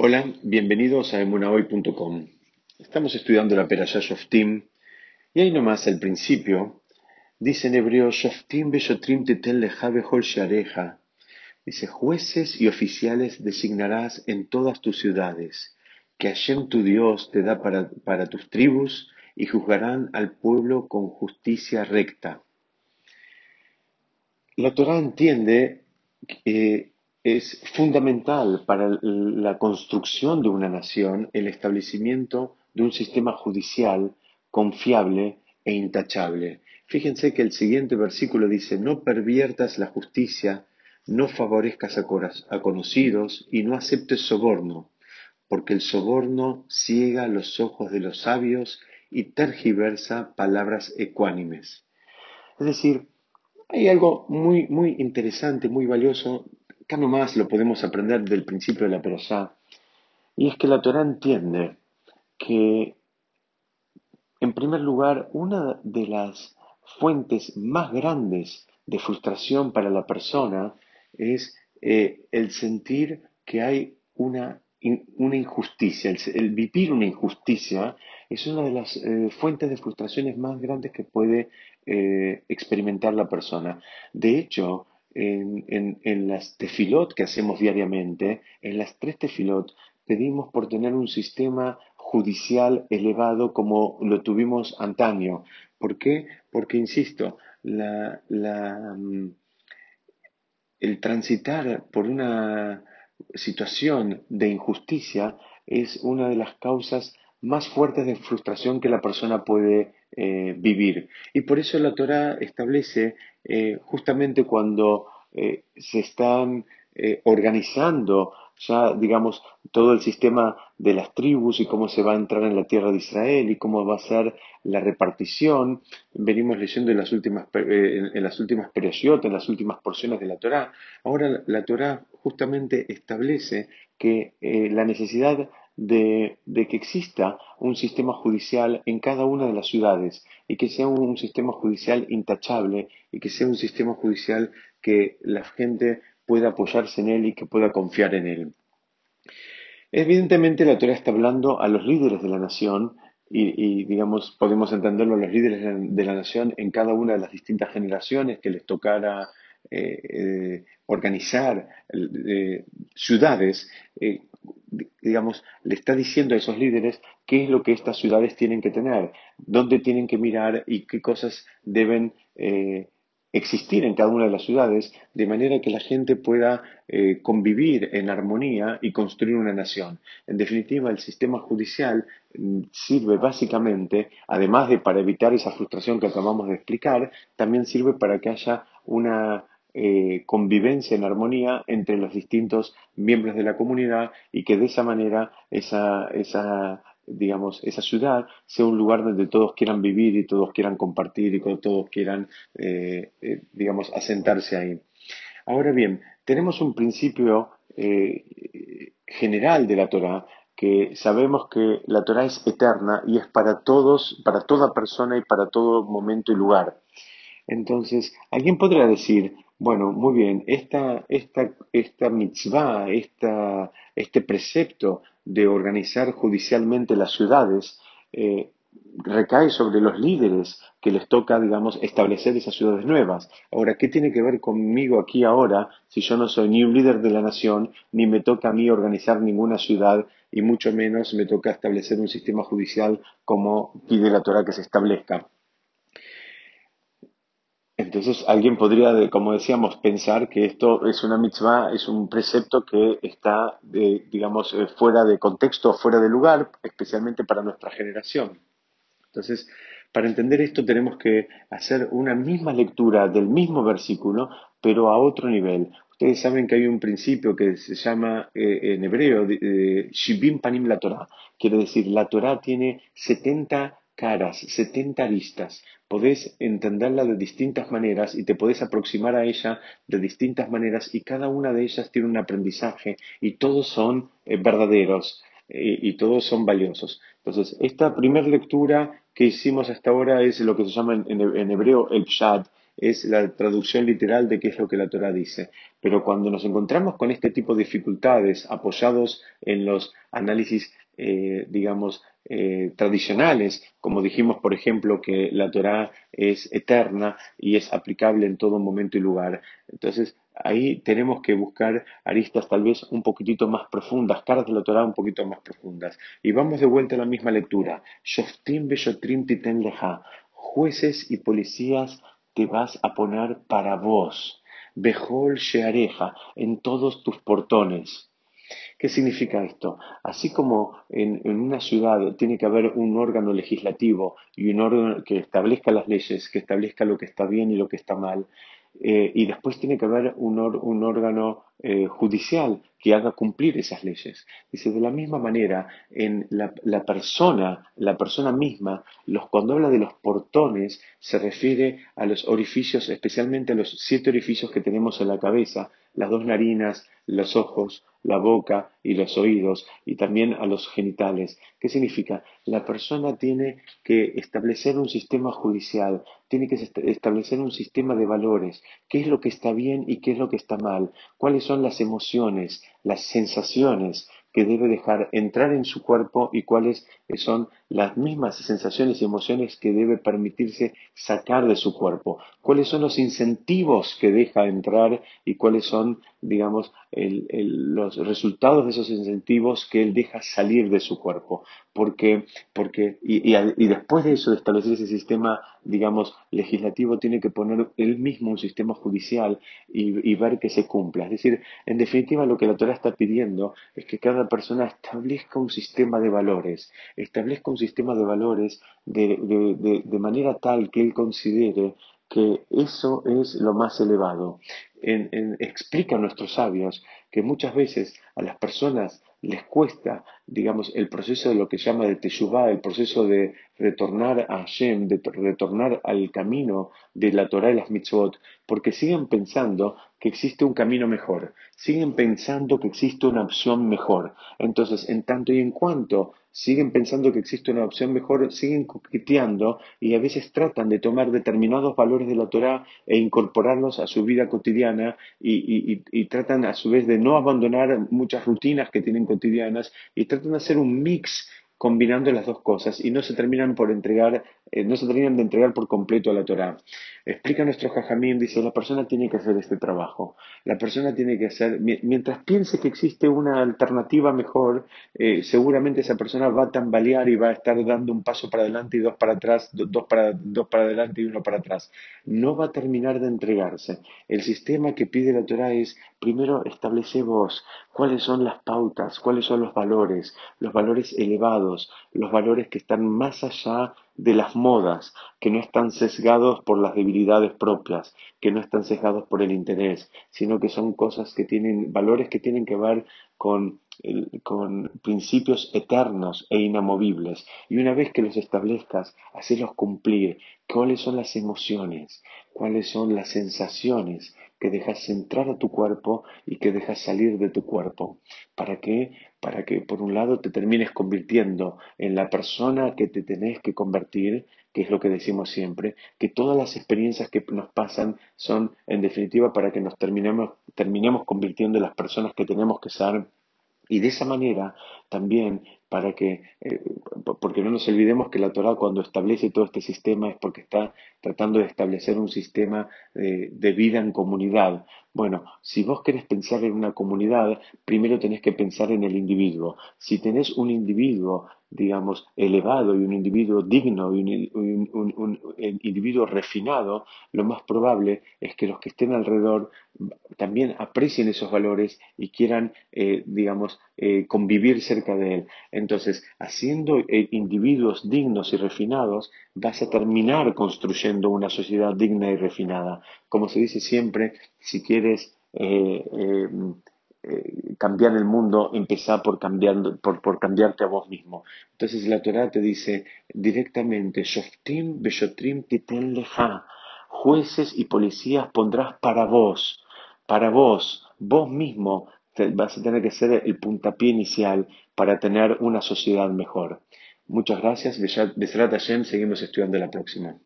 Hola, bienvenidos a emunahoy.com. Estamos estudiando la Perashá Shoftim y ahí nomás al principio dice en hebreo Shoftim beshotrim teten leja bechol shareja. Dice jueces y oficiales designarás en todas tus ciudades, que Hashem tu Dios te da para, para tus tribus y juzgarán al pueblo con justicia recta. La Torah entiende que es fundamental para la construcción de una nación el establecimiento de un sistema judicial confiable e intachable. Fíjense que el siguiente versículo dice, no perviertas la justicia, no favorezcas a conocidos y no aceptes soborno, porque el soborno ciega los ojos de los sabios y tergiversa palabras ecuánimes. Es decir, hay algo muy, muy interesante, muy valioso acá nomás lo podemos aprender del principio de la perashá, y es que la Torah entiende que, en primer lugar, una de las fuentes más grandes de frustración para la persona es eh, el sentir que hay una, una injusticia, el, vivir una injusticia es una de las eh, fuentes de frustraciones más grandes que puede eh, experimentar la persona. De hecho, en, las tefilot que hacemos diariamente, en las tres tefilot, pedimos por tener un sistema judicial elevado como lo tuvimos antaño. ¿Por qué? Porque, insisto, mm, el transitar por una situación de injusticia es una de las causas más fuertes de frustración que la persona puede eh, vivir. Y por eso la Torah establece eh, justamente cuando eh, se están organizando ya, digamos, todo el sistema de las tribus y cómo se va a entrar en la tierra de Israel y cómo va a ser la repartición. Venimos leyendo en las últimas, en las últimas en las últimas porciones de la Torah. Ahora la Torah justamente establece que la necesidad de, que exista un sistema judicial en cada una de las ciudades y que sea un, sistema judicial intachable y que sea un sistema judicial que la gente pueda apoyarse en él y que pueda confiar en él. Evidentemente la Torah está hablando a los líderes de la nación y, digamos, podemos entenderlo a los líderes de la nación en cada una de las distintas generaciones que les tocara eh, eh, organizar eh, ciudades digamos, le está diciendo a esos líderes qué es lo que estas ciudades tienen que tener, dónde tienen que mirar y qué cosas deben existir en cada una de las ciudades, de manera que la gente pueda convivir en armonía y construir una nación. En definitiva, el sistema judicial mm, sirve básicamente, además de para evitar esa frustración que acabamos de explicar, también sirve para que haya una eh, convivencia en armonía entre los distintos miembros de la comunidad y que de esa manera esa, esa, digamos, esa ciudad sea un lugar donde todos quieran vivir y todos quieran compartir y todos quieran, eh, eh, digamos, asentarse ahí. Ahora bien, tenemos un principio general de la Torah que sabemos que la Torah es eterna y es para todos, para toda persona y para todo momento y lugar. Entonces, alguien podría decir, bueno, muy bien, esta, esta, esta mitzvah, esta, este precepto de organizar judicialmente las ciudades, eh, recae sobre los líderes que les toca, digamos, establecer esas ciudades nuevas. Ahora, ¿qué tiene que ver conmigo aquí ahora si yo no soy ni un líder de la nación, ni me toca a mí organizar ninguna ciudad, y mucho menos me toca establecer un sistema judicial como pide la Torah que se establezca? Entonces alguien podría, como decíamos, pensar que esto es una mitzvah, es un precepto que está, digamos, eh, fuera de contexto, fuera de lugar, especialmente para nuestra generación. Entonces, para entender esto tenemos que hacer una misma lectura del mismo versículo, pero a otro nivel. Ustedes saben que hay un principio que se llama eh, en hebreo Shibim Panim la Torah. Quiere decir, la Torah tiene 70 caras, 70 aristas. Podés entenderla de distintas maneras y te podés aproximar a ella de distintas maneras y cada una de ellas tiene un aprendizaje y todos son eh, verdaderos eh, y, todos son valiosos. Entonces, esta primera lectura que hicimos hasta ahora es lo que se llama en, hebreo el pshat, es la traducción literal de qué es lo que la Torah dice. Pero cuando nos encontramos con este tipo de dificultades apoyados en los análisis, eh, digamos, eh, tradicionales, como dijimos, por ejemplo, que la Torah es eterna y es aplicable en todo momento y lugar. Entonces, ahí tenemos que buscar aristas tal vez un poquitito más profundas, caras de la Torah un poquito más profundas. Y vamos de vuelta a la misma lectura. Titen. Jueces y policías te vas a poner para vos. Bejol sheareja, en todos tus portones. ¿Qué significa esto? Así como en, una ciudad tiene que haber un órgano legislativo y un órgano que establezca las leyes, que establezca lo que está bien y lo que está mal, eh, y después tiene que haber un, órgano eh, judicial que haga cumplir esas leyes. Dice, de la misma manera, en la, persona, la persona misma, los, cuando habla de los portones, se refiere a los orificios, especialmente a los siete orificios que tenemos en la cabeza, las dos narinas, los ojos, la boca y los oídos, y también a los genitales. ¿Qué significa? La persona tiene que establecer un sistema judicial, tiene que establecer un sistema de valores, qué es lo que está bien y qué es lo que está mal, cuáles son las emociones, las sensaciones que debe dejar entrar en su cuerpo y cuáles son las mismas sensaciones y emociones que debe permitirse sacar de su cuerpo, cuáles son los incentivos que deja entrar y cuáles son, digamos, los resultados de esos incentivos que él deja salir de su cuerpo. Porque, porque y, después de eso, de establecer ese sistema, digamos, legislativo, tiene que poner él mismo un sistema judicial y, y ver que se cumpla. Es decir, en definitiva, lo que la Torah está pidiendo es que cada persona establezca un sistema de valores, establezca un sistema de valores de, manera tal que él considere que eso es lo más elevado. explica a nuestros sabios que muchas veces a las personas les cuesta, digamos, el proceso de lo que llama de Teshuvah, el proceso de retornar a Hashem, de retornar al camino de la Torah y las mitzvot, porque siguen pensando que existe un camino mejor, siguen pensando que existe una opción mejor. Entonces, en tanto y en cuanto siguen pensando que existe una opción mejor, siguen coqueteando y a veces tratan de tomar determinados valores de la Torah e incorporarlos a su vida cotidiana y, tratan a su vez de no abandonar muchas rutinas que tienen cotidianas y tratan de hacer un mix combinando las dos cosas y no se terminan por entregar, eh, no se terminan de entregar por completo a la Torah. Explica nuestro Jajamín, dice, la persona tiene que hacer este trabajo. La persona tiene que hacer, mientras piense que existe una alternativa mejor, eh, seguramente esa persona va a tambalear y va a estar dando un paso para adelante y dos para atrás, dos para, dos para adelante y uno para atrás. No va a terminar de entregarse. El sistema que pide la Torah es, primero establece vos cuáles son las pautas, cuáles son los valores, los valores elevados, los valores que están más allá de las modas, que no están sesgados por las debilidades propias, que no están sesgados por el interés, sino que son cosas que tienen, valores que tienen que ver con, con principios eternos e inamovibles. Y una vez que los establezcas, hacerlos cumplir. ¿Cuáles son las emociones? ¿Cuáles son las sensaciones que dejas entrar a tu cuerpo y que dejas salir de tu cuerpo? ¿Para qué? Para que por un lado te termines convirtiendo en la persona que te tenés que convertir, que es lo que decimos siempre, que todas las experiencias que nos pasan son en definitiva para que nos terminemos, terminemos convirtiendo en las personas que tenemos que ser y de esa manera también para que, eh, porque no nos olvidemos que la Torah cuando establece todo este sistema es porque está tratando de establecer un sistema de, de vida en comunidad. Bueno, si vos querés pensar en una comunidad, primero tenés que pensar en el individuo. Si tenés un individuo digamos, elevado y un individuo digno y un, individuo refinado, lo más probable es que los que estén alrededor también aprecien esos valores y quieran, eh, digamos, eh, convivir cerca de él. Entonces, haciendo eh, individuos dignos y refinados, vas a terminar construyendo una sociedad digna y refinada. Como se dice siempre, si quieres eh, cambiar el mundo, empezar por, cambiando, por, por, cambiarte a vos mismo. Entonces la Torah te dice directamente, Shoftim beshotrim titen jueces y policías pondrás para vos, para vos, vos mismo vas a tener que ser el puntapié inicial para tener una sociedad mejor. Muchas gracias. Besrat Hashem, seguimos estudiando la próxima.